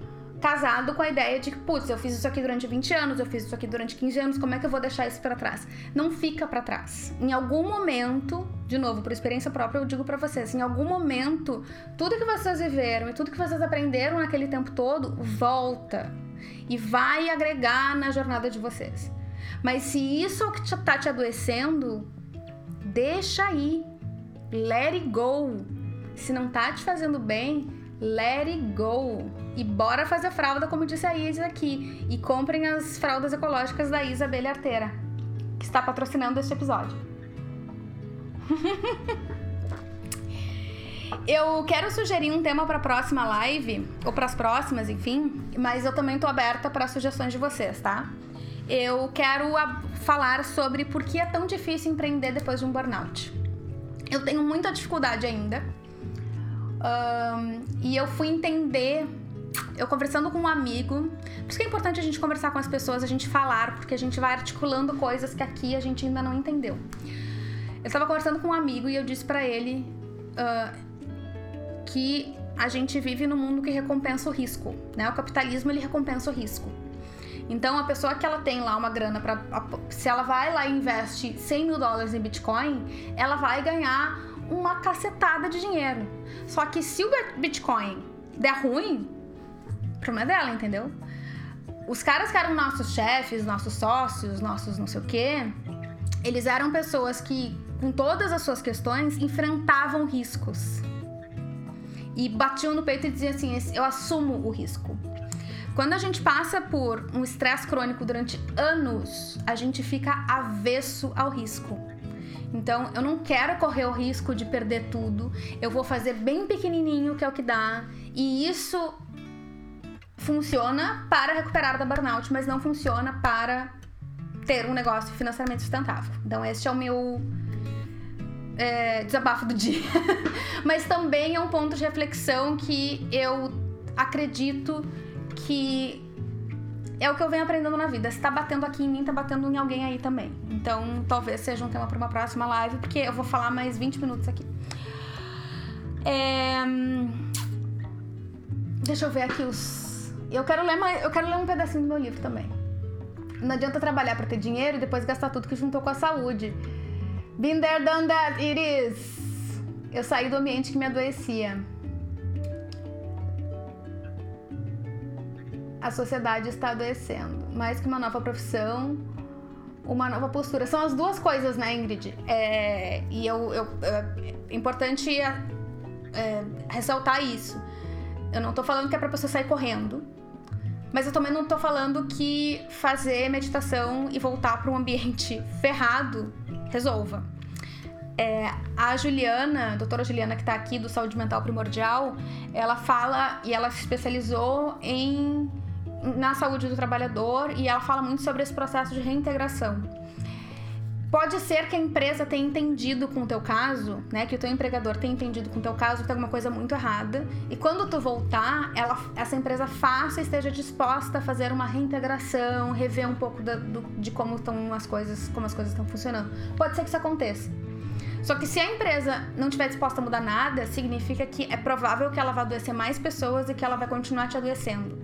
[SPEAKER 1] casado com a ideia de que, putz, eu fiz isso aqui durante 20 anos, eu fiz isso aqui durante 15 anos, como é que eu vou deixar isso para trás? Não fica para trás. Em algum momento, de novo, por experiência própria, eu digo para vocês, em algum momento, tudo que vocês viveram e tudo que vocês aprenderam naquele tempo todo volta e vai agregar na jornada de vocês. Mas se isso é o que tá te adoecendo, deixa aí. Let it go. Se não tá te fazendo bem, let it go. E bora fazer fralda, como disse a Isa aqui. E comprem as fraldas ecológicas da Isabela Arteira, que está patrocinando este episódio. [LAUGHS] eu quero sugerir um tema para a próxima live, ou para as próximas, enfim, mas eu também tô aberta para sugestões de vocês, tá? eu quero falar sobre por que é tão difícil empreender depois de um burnout. Eu tenho muita dificuldade ainda. Um, e eu fui entender, eu conversando com um amigo, por isso que é importante a gente conversar com as pessoas, a gente falar, porque a gente vai articulando coisas que aqui a gente ainda não entendeu. Eu estava conversando com um amigo e eu disse para ele uh, que a gente vive num mundo que recompensa o risco, né? O capitalismo ele recompensa o risco. Então, a pessoa que ela tem lá uma grana para. Se ela vai lá e investe 100 mil dólares em Bitcoin, ela vai ganhar uma cacetada de dinheiro. Só que se o Bitcoin der ruim, problema é dela, entendeu? Os caras que eram nossos chefes, nossos sócios, nossos não sei o quê, eles eram pessoas que, com todas as suas questões, enfrentavam riscos. E batiam no peito e diziam assim: eu assumo o risco. Quando a gente passa por um estresse crônico durante anos, a gente fica avesso ao risco. Então, eu não quero correr o risco de perder tudo. Eu vou fazer bem pequenininho, que é o que dá. E isso funciona para recuperar da burnout, mas não funciona para ter um negócio financeiramente sustentável. Então, este é o meu é, desabafo do dia. [LAUGHS] mas também é um ponto de reflexão que eu acredito que é o que eu venho aprendendo na vida. Se tá batendo aqui em mim, tá batendo em alguém aí também. Então, talvez seja um tema para uma próxima live, porque eu vou falar mais 20 minutos aqui. É... Deixa eu ver aqui os. Eu quero ler mais... eu quero ler um pedacinho do meu livro também. Não adianta trabalhar para ter dinheiro e depois gastar tudo que juntou com a saúde. Been there, done that, it is. Eu saí do ambiente que me adoecia. a sociedade está adoecendo. Mais que uma nova profissão, uma nova postura. São as duas coisas, né, Ingrid? É, e eu, eu, é importante é, ressaltar isso. Eu não tô falando que é pra pessoa sair correndo, mas eu também não tô falando que fazer meditação e voltar para um ambiente [LAUGHS] ferrado resolva. É, a Juliana, a doutora Juliana, que tá aqui do Saúde Mental Primordial, ela fala e ela se especializou em na saúde do trabalhador e ela fala muito sobre esse processo de reintegração. Pode ser que a empresa tenha entendido com o teu caso, né? Que o teu empregador tenha entendido com o teu caso que tem alguma coisa muito errada. E quando tu voltar, ela, essa empresa faça esteja disposta a fazer uma reintegração, rever um pouco da, do, de como estão as coisas, como as coisas estão funcionando. Pode ser que isso aconteça. Só que se a empresa não estiver disposta a mudar nada, significa que é provável que ela vá adoecer mais pessoas e que ela vai continuar te adoecendo.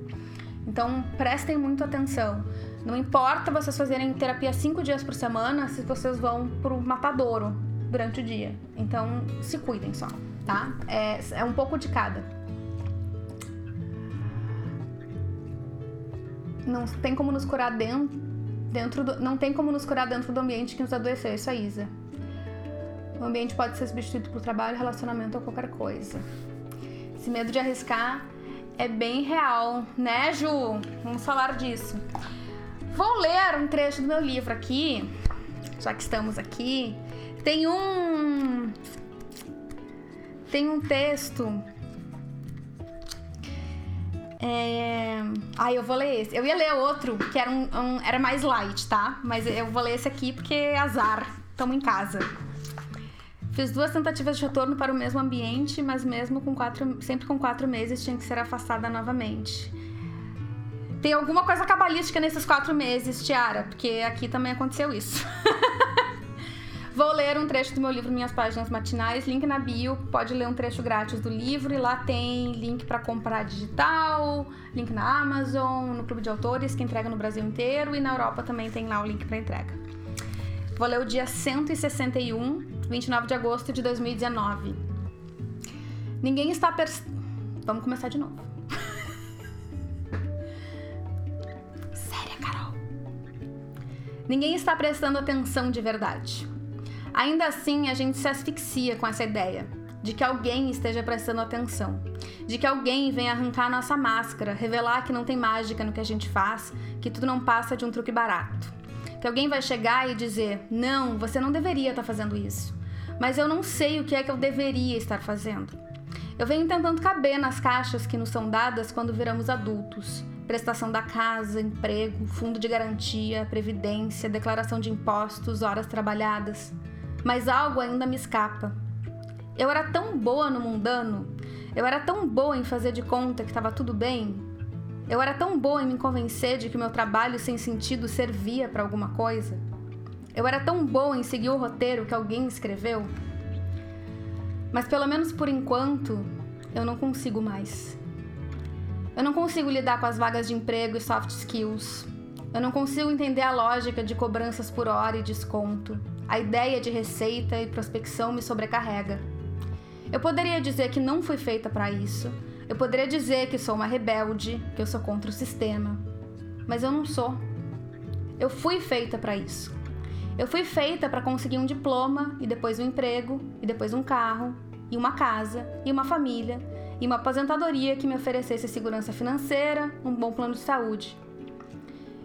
[SPEAKER 1] Então prestem muito atenção. Não importa vocês fazerem terapia cinco dias por semana se vocês vão pro matadouro durante o dia. Então se cuidem só, tá? É, é um pouco de cada. Não tem como nos curar dentro, dentro do, não tem como nos curar dentro do ambiente que nos adoeceu, isso é Isa. O ambiente pode ser substituído por trabalho, relacionamento ou qualquer coisa. Esse medo de arriscar é bem real, né, Ju? Vamos falar disso. Vou ler um trecho do meu livro aqui, já que estamos aqui. Tem um. Tem um texto. É... Ah, eu vou ler esse. Eu ia ler outro, que era, um, um, era mais light, tá? Mas eu vou ler esse aqui porque é azar. Estamos em casa. Fiz duas tentativas de retorno para o mesmo ambiente, mas mesmo com quatro, sempre com quatro meses tinha que ser afastada novamente. Tem alguma coisa cabalística nesses quatro meses, Tiara, porque aqui também aconteceu isso. [LAUGHS] Vou ler um trecho do meu livro Minhas Páginas Matinais, link na bio, pode ler um trecho grátis do livro e lá tem link para comprar digital, link na Amazon, no Clube de Autores, que entrega no Brasil inteiro e na Europa também tem lá o link para entrega. Vou ler o dia 161, 29 de agosto de 2019. Ninguém está pers... Vamos começar de novo. Ninguém está prestando atenção de verdade. Ainda assim, a gente se asfixia com essa ideia de que alguém esteja prestando atenção, de que alguém venha arrancar nossa máscara, revelar que não tem mágica no que a gente faz, que tudo não passa de um truque barato que alguém vai chegar e dizer: não, você não deveria estar fazendo isso, mas eu não sei o que é que eu deveria estar fazendo. Eu venho tentando caber nas caixas que nos são dadas quando viramos adultos. Prestação da casa, emprego, fundo de garantia, previdência, declaração de impostos, horas trabalhadas. Mas algo ainda me escapa. Eu era tão boa no mundano, eu era tão boa em fazer de conta que estava tudo bem, eu era tão boa em me convencer de que meu trabalho sem sentido servia para alguma coisa. Eu era tão boa em seguir o roteiro que alguém escreveu. Mas pelo menos por enquanto, eu não consigo mais. Eu não consigo lidar com as vagas de emprego e soft skills. Eu não consigo entender a lógica de cobranças por hora e desconto. A ideia de receita e prospecção me sobrecarrega. Eu poderia dizer que não fui feita para isso, eu poderia dizer que sou uma rebelde, que eu sou contra o sistema, mas eu não sou. Eu fui feita para isso. Eu fui feita para conseguir um diploma e depois um emprego e depois um carro e uma casa e uma família e uma aposentadoria que me oferecesse segurança financeira, um bom plano de saúde.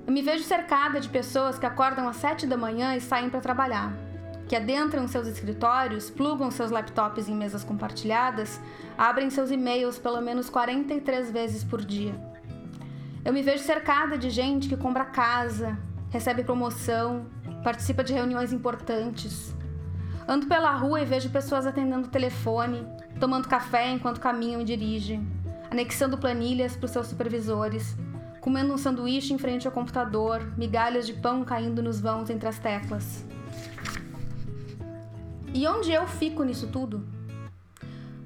[SPEAKER 1] Eu me vejo cercada de pessoas que acordam às sete da manhã e saem para trabalhar que adentram seus escritórios, plugam seus laptops em mesas compartilhadas, abrem seus e-mails pelo menos 43 vezes por dia. Eu me vejo cercada de gente que compra casa, recebe promoção, participa de reuniões importantes. Ando pela rua e vejo pessoas atendendo telefone, tomando café enquanto caminham e dirigem, anexando planilhas para os seus supervisores, comendo um sanduíche em frente ao computador, migalhas de pão caindo nos vãos entre as teclas. E onde eu fico nisso tudo?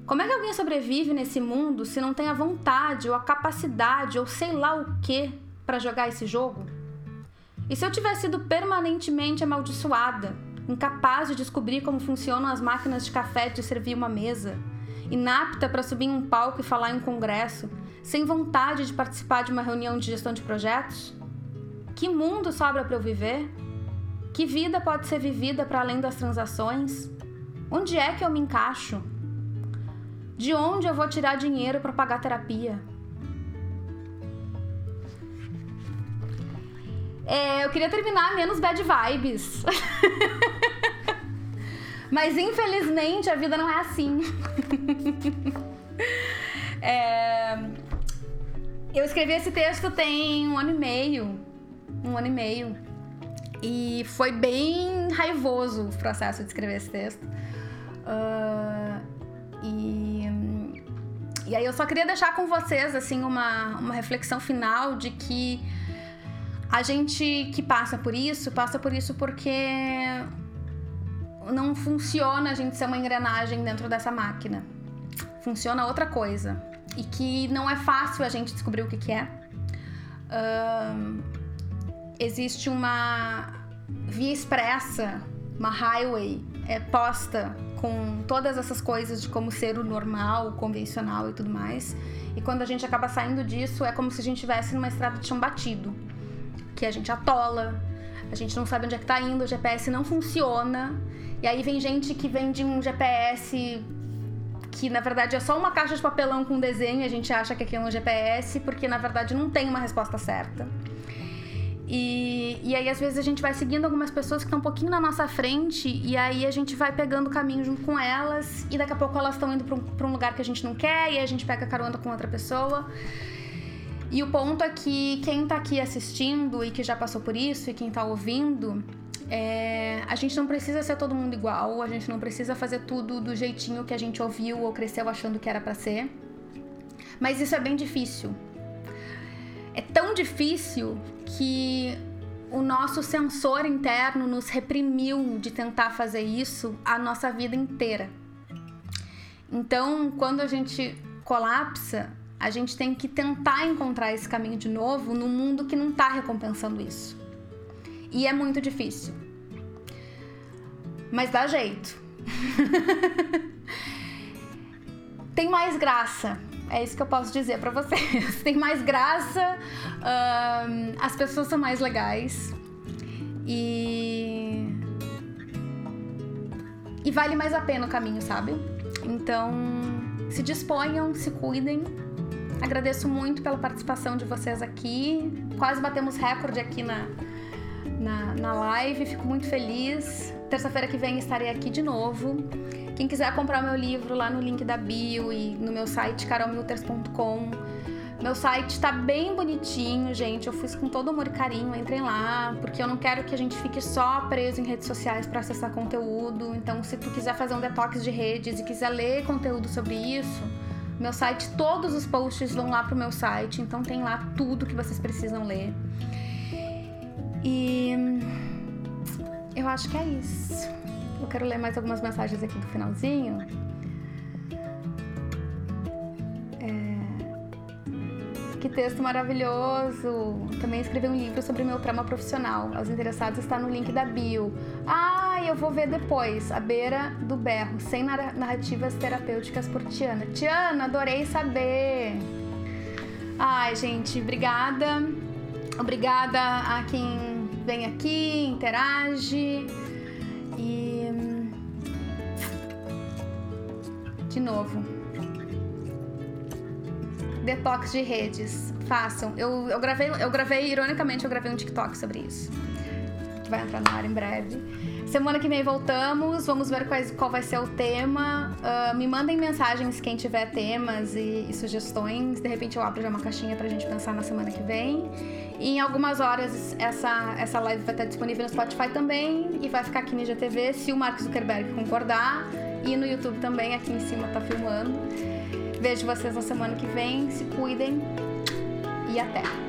[SPEAKER 1] Como é que alguém sobrevive nesse mundo se não tem a vontade ou a capacidade ou sei lá o que para jogar esse jogo? E se eu tivesse sido permanentemente amaldiçoada, incapaz de descobrir como funcionam as máquinas de café de servir uma mesa, inapta para subir em um palco e falar em um congresso, sem vontade de participar de uma reunião de gestão de projetos? Que mundo sobra para eu viver? Que vida pode ser vivida para além das transações? Onde é que eu me encaixo? De onde eu vou tirar dinheiro para pagar terapia? É, eu queria terminar menos bad vibes. [LAUGHS] Mas infelizmente a vida não é assim. [LAUGHS] é, eu escrevi esse texto tem um ano e meio. Um ano e meio. E foi bem raivoso o processo de escrever esse texto. Uh, e, e aí eu só queria deixar com vocês assim uma, uma reflexão final de que a gente que passa por isso, passa por isso porque não funciona a gente ser uma engrenagem dentro dessa máquina. Funciona outra coisa. E que não é fácil a gente descobrir o que, que é. Existe uma via expressa, uma highway é, posta com todas essas coisas de como ser o normal, o convencional e tudo mais. E quando a gente acaba saindo disso, é como se a gente estivesse numa estrada de chão batido, que a gente atola, a gente não sabe onde é que tá indo, o GPS não funciona. E aí vem gente que vende um GPS que na verdade é só uma caixa de papelão com desenho, a gente acha que aquilo é um GPS, porque na verdade não tem uma resposta certa. E, e aí, às vezes, a gente vai seguindo algumas pessoas que estão um pouquinho na nossa frente, e aí a gente vai pegando o caminho junto com elas, e daqui a pouco elas estão indo para um, um lugar que a gente não quer, e a gente pega carona com outra pessoa. E o ponto é que quem tá aqui assistindo e que já passou por isso, e quem tá ouvindo, é, a gente não precisa ser todo mundo igual, a gente não precisa fazer tudo do jeitinho que a gente ouviu ou cresceu achando que era para ser. Mas isso é bem difícil, é tão difícil que o nosso sensor interno nos reprimiu de tentar fazer isso a nossa vida inteira. Então, quando a gente colapsa, a gente tem que tentar encontrar esse caminho de novo no mundo que não está recompensando isso. E é muito difícil. Mas dá jeito. [LAUGHS] tem mais graça é isso que eu posso dizer para vocês. [LAUGHS] Tem mais graça, as pessoas são mais legais e. E vale mais a pena o caminho, sabe? Então, se disponham, se cuidem. Agradeço muito pela participação de vocês aqui. Quase batemos recorde aqui na, na, na live, fico muito feliz. Terça-feira que vem estarei aqui de novo. Quem quiser comprar meu livro lá no link da bio e no meu site carolmilters.com. Meu site está bem bonitinho, gente. Eu fiz com todo amor e carinho. Entrem lá, porque eu não quero que a gente fique só preso em redes sociais para acessar conteúdo. Então, se tu quiser fazer um detox de redes e quiser ler conteúdo sobre isso, meu site, todos os posts vão lá pro meu site. Então, tem lá tudo que vocês precisam ler. E eu acho que é isso. Eu quero ler mais algumas mensagens aqui do finalzinho. É... Que texto maravilhoso! Também escrevi um livro sobre meu trauma profissional. Aos interessados está no link da bio. Ah, eu vou ver depois. A beira do berro, sem narrativas terapêuticas por Tiana. Tiana, adorei saber. Ai, gente, obrigada. Obrigada a quem vem aqui, interage. de novo. Detox de redes. Façam. Eu, eu, gravei, eu gravei, ironicamente, eu gravei um TikTok sobre isso. Que vai entrar no ar em breve. Semana que vem voltamos, vamos ver quais, qual vai ser o tema. Uh, me mandem mensagens quem tiver temas e, e, sugestões. De repente eu abro já uma caixinha pra gente pensar na semana que vem. E em algumas horas essa, essa live vai estar disponível no Spotify também e vai ficar aqui no IGTV se o Mark Zuckerberg concordar e no YouTube também, aqui em cima tá filmando. Vejo vocês na semana que vem, se cuidem e até!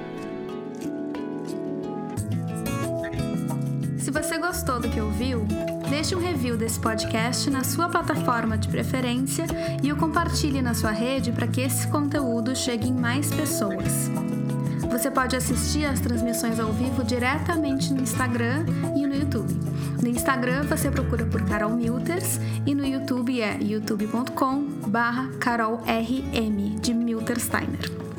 [SPEAKER 1] Se você gostou do que ouviu, deixe um review desse podcast na sua plataforma de preferência e o compartilhe na sua rede para que esse conteúdo chegue em mais pessoas. Você pode assistir às transmissões ao vivo diretamente no Instagram e no YouTube. No Instagram você procura por Carol Milters e no YouTube é youtube.com barra carolrm de Miltersteiner.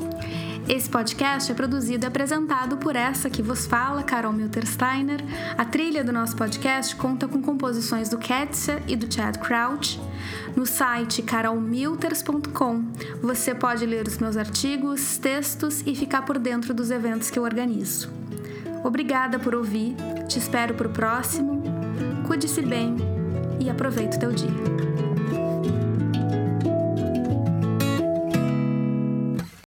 [SPEAKER 1] Esse podcast é produzido e apresentado por essa que vos fala, Carol Miltersteiner. A trilha do nosso podcast conta com composições do Ketsia e do Chad Crouch. No site carolmilters.com você pode ler os meus artigos, textos e ficar por dentro dos eventos que eu organizo. Obrigada por ouvir, te espero para o próximo. Cuide-se bem e aproveite o teu dia.